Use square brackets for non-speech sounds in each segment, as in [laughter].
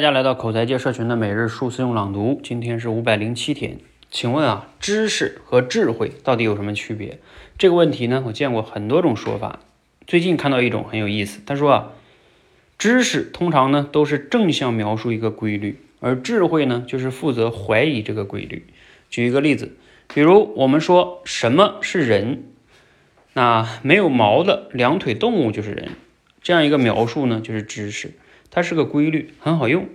大家来到口才界社群的每日数词用朗读，今天是五百零七天。请问啊，知识和智慧到底有什么区别？这个问题呢，我见过很多种说法。最近看到一种很有意思，他说啊，知识通常呢都是正向描述一个规律，而智慧呢就是负责怀疑这个规律。举一个例子，比如我们说什么是人，那没有毛的两腿动物就是人，这样一个描述呢就是知识。它是个规律，很好用，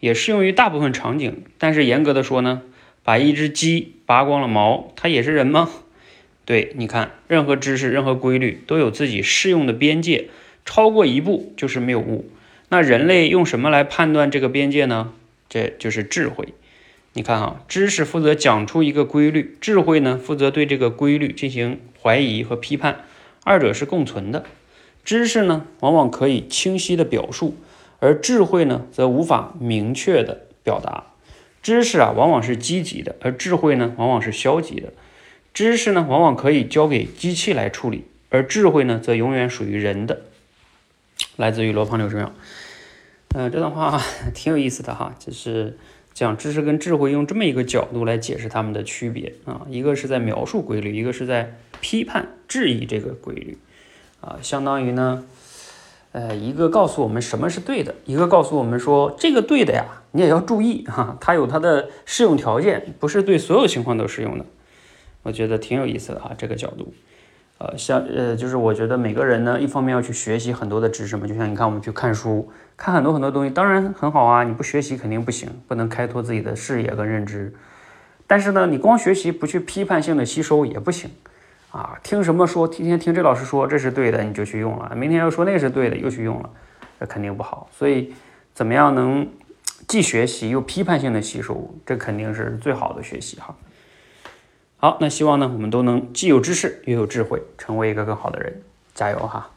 也适用于大部分场景。但是严格的说呢，把一只鸡拔光了毛，它也是人吗？对，你看，任何知识、任何规律都有自己适用的边界，超过一步就是谬误。那人类用什么来判断这个边界呢？这就是智慧。你看啊，知识负责讲出一个规律，智慧呢负责对这个规律进行怀疑和批判，二者是共存的。知识呢，往往可以清晰的表述。而智慧呢，则无法明确的表达。知识啊，往往是积极的，而智慧呢，往往是消极的。知识呢，往往可以交给机器来处理，而智慧呢，则永远属于人的。来自于罗胖六十秒。嗯，这段话 [laughs] 挺有意思的哈，就是讲知识跟智慧用这么一个角度来解释它们的区别啊，一个是在描述规律，一个是在批判质疑这个规律啊，相当于呢。呃，一个告诉我们什么是对的，一个告诉我们说这个对的呀，你也要注意哈，它有它的适用条件，不是对所有情况都适用的。我觉得挺有意思的哈，这个角度。呃，像呃，就是我觉得每个人呢，一方面要去学习很多的知识嘛，就像你看我们去看书，看很多很多东西，当然很好啊，你不学习肯定不行，不能开拓自己的视野跟认知。但是呢，你光学习不去批判性的吸收也不行。啊，听什么说？天天听这老师说这是对的，你就去用了。明天又说那是对的，又去用了，这肯定不好。所以，怎么样能既学习又批判性的吸收？这肯定是最好的学习哈。好，那希望呢，我们都能既有知识又有智慧，成为一个更好的人。加油哈！